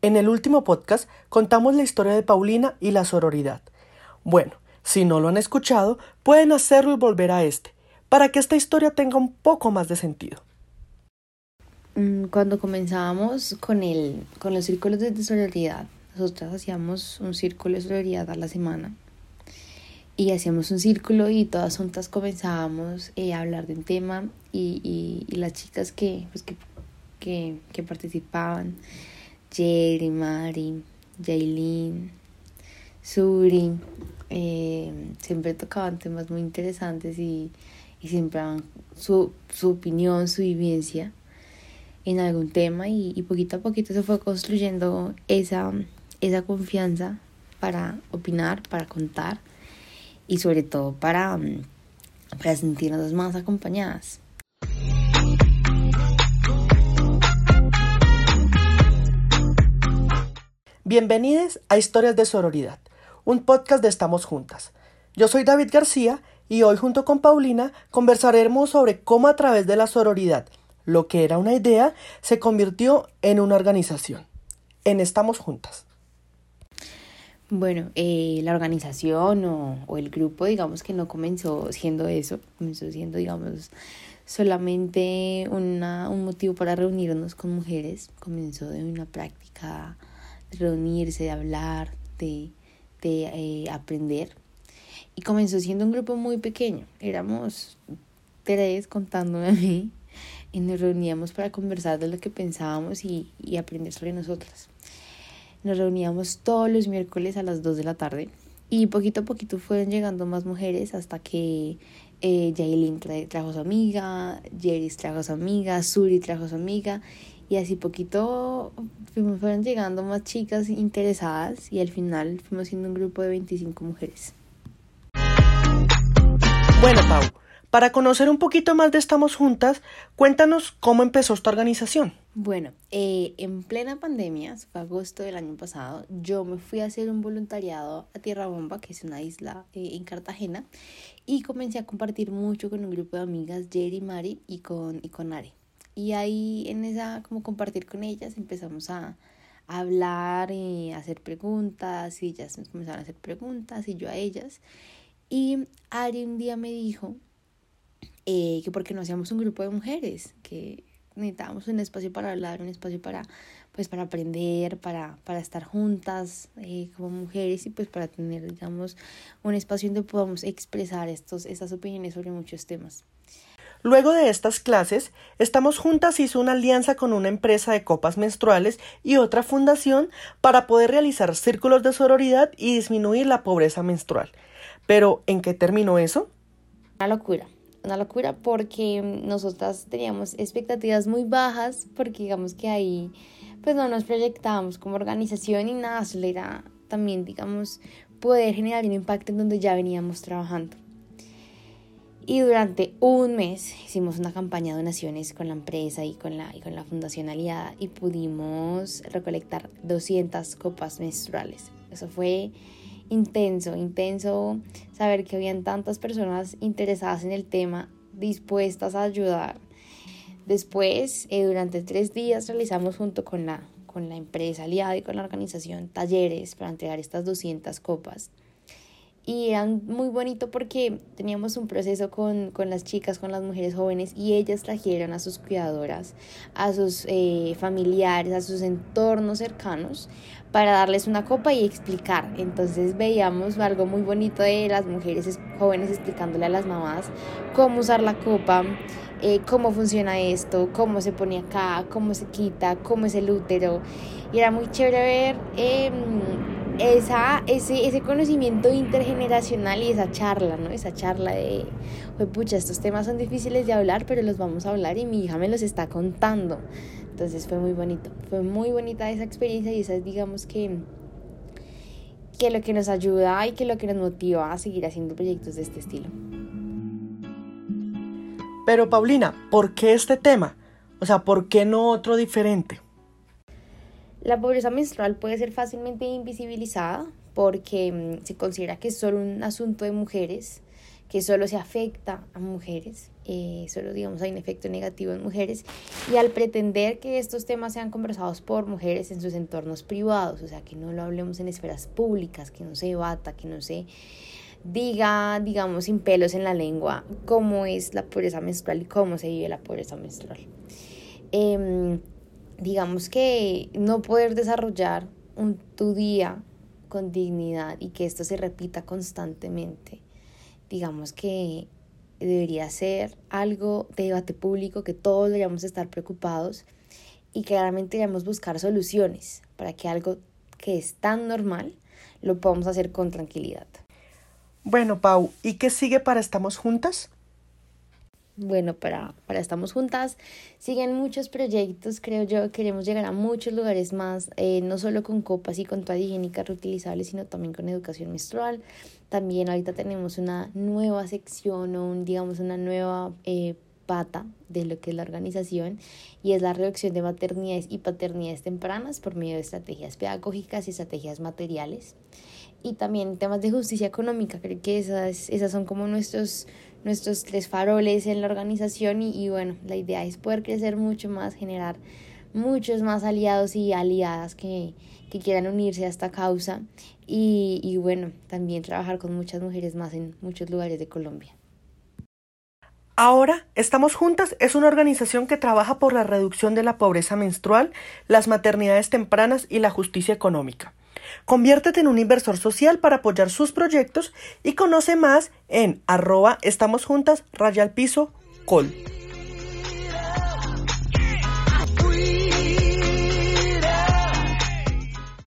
En el último podcast contamos la historia de Paulina y la sororidad. Bueno, si no lo han escuchado, pueden hacerlo y volver a este, para que esta historia tenga un poco más de sentido. Mm, cuando comenzábamos con, el, con los círculos de sororidad, nosotras hacíamos un círculo de sororidad a la semana y hacíamos un círculo y todas juntas comenzábamos eh, a hablar de un tema y, y, las chicas que, pues que, que, que participaban, Jerry, Mari, Jailin, Suri, eh, siempre tocaban temas muy interesantes y, siempre daban su, su opinión, su vivencia en algún tema y, y, poquito a poquito se fue construyendo esa, esa confianza para opinar, para contar y sobre todo para, mm, para sentirnos más acompañadas. Bienvenidos a Historias de Sororidad, un podcast de Estamos Juntas. Yo soy David García y hoy junto con Paulina conversaremos sobre cómo a través de la sororidad, lo que era una idea, se convirtió en una organización. En Estamos Juntas. Bueno, eh, la organización o, o, el grupo, digamos que no comenzó siendo eso, comenzó siendo, digamos, solamente una, un motivo para reunirnos con mujeres, comenzó de una práctica reunirse, de hablar, de, de eh, aprender, y comenzó siendo un grupo muy pequeño, éramos tres contándome a mí, y nos reuníamos para conversar de lo que pensábamos y, y aprender sobre nosotras. Nos reuníamos todos los miércoles a las 2 de la tarde y poquito a poquito fueron llegando más mujeres hasta que eh, trajo su amiga, Jeris trajo su amiga, Suri trajo su amiga y así poquito fueron llegando más chicas interesadas y al final fuimos siendo un grupo de 25 mujeres. Bueno, Pau, para conocer un poquito más de Estamos Juntas, cuéntanos cómo empezó esta organización. Bueno, eh, en plena pandemia, fue agosto del año pasado, yo me fui a hacer un voluntariado a Tierra Bomba, que es una isla eh, en Cartagena, y comencé a compartir mucho con un grupo de amigas, Jerry, Mari y con, y con Ari. Y ahí en esa, como compartir con ellas, empezamos a, hablar y a hacer preguntas, y ellas nos comenzaron a hacer preguntas, y yo a ellas. Y Ari un día me dijo eh, que porque no hacíamos un grupo de mujeres, que necesitábamos un espacio para hablar, un espacio para, pues, para aprender, para, para estar juntas eh, como mujeres y pues para tener, digamos, un espacio donde podamos expresar estos, estas opiniones sobre muchos temas. Luego de estas clases, Estamos Juntas hizo una alianza con una empresa de copas menstruales y otra fundación para poder realizar círculos de sororidad y disminuir la pobreza menstrual. Pero, ¿en qué terminó eso? Una locura una locura porque nosotras teníamos expectativas muy bajas porque digamos que ahí pues no nos proyectábamos como organización y nada, solo era también digamos poder generar un impacto en donde ya veníamos trabajando. Y durante un mes hicimos una campaña de donaciones con la empresa y con la, y con la Fundación Aliada y pudimos recolectar 200 copas menstruales. Eso fue intenso, intenso saber que habían tantas personas interesadas en el tema, dispuestas a ayudar. Después, eh, durante tres días realizamos junto con la, con la empresa aliada y con la organización talleres para entregar estas 200 copas y era muy bonito porque teníamos un proceso con, con, las chicas, con las mujeres jóvenes y ellas trajeron a sus cuidadoras, a sus eh, familiares, a sus entornos cercanos para darles una copa y explicar. Entonces veíamos algo muy bonito de las mujeres jóvenes explicándole a las mamás cómo usar la copa, eh, cómo funciona esto, cómo se pone acá, cómo se quita, cómo es el útero. Y era muy chévere ver... Eh, esa, ese, ese conocimiento intergeneracional y esa charla, ¿no? Esa charla de, pucha, estos temas son difíciles de hablar, pero los vamos a hablar y mi hija me los está contando. Entonces fue muy bonito, fue muy bonita esa experiencia y esa es, digamos, que, que lo que nos ayuda y que lo que nos motiva a seguir haciendo proyectos de este estilo. Pero Paulina, ¿por qué este tema? O sea, ¿por qué no otro diferente? La pobreza menstrual puede ser fácilmente invisibilizada porque mm, se considera que es solo un asunto de mujeres, que solo se afecta a mujeres, eh, solo digamos hay un efecto negativo en mujeres, y al pretender que estos temas sean conversados por mujeres en sus entornos privados, o sea, que no lo hablemos en esferas públicas, que no se debata, que no se diga, digamos, sin pelos en la lengua, cómo es la pobreza menstrual y cómo se vive la pobreza menstrual. Em, digamos que no poder desarrollar un, tu día con dignidad y que esto se repita constantemente, digamos que debería ser algo de debate público que todos deberíamos estar preocupados y claramente deberíamos buscar soluciones para que algo que es tan normal lo podamos hacer con tranquilidad. Bueno, Pau, ¿y qué sigue para Estamos Juntas? Bueno, para, para Estamos Juntas. Siguen muchos proyectos, creo yo, queremos llegar a muchos lugares más, eh, no solo con copas y con toalla higiénica reutilizable, sino también con educación menstrual. También ahorita tenemos una nueva sección o un, digamos una nueva eh, pata de lo que es la organización y es la reducción de maternidades y paternidades tempranas por medio de estrategias pedagógicas y estrategias materiales. Y también temas de justicia económica, creo que esas, esas son como nuestros nuestros tres faroles en la organización y, bueno, la idea es poder crecer mucho más, generar muchos más aliados y aliadas que, que quieran unirse a esta causa y, y bueno, también trabajar con muchas mujeres más en muchos lugares de Colombia. Ahora, Estamos Juntas es una organización que trabaja por la reducción de la pobreza menstrual, las maternidades tempranas y la justicia económica. Conviértete en un inversor social para apoyar sus proyectos y conoce más en arroba estamos juntas raya al piso col.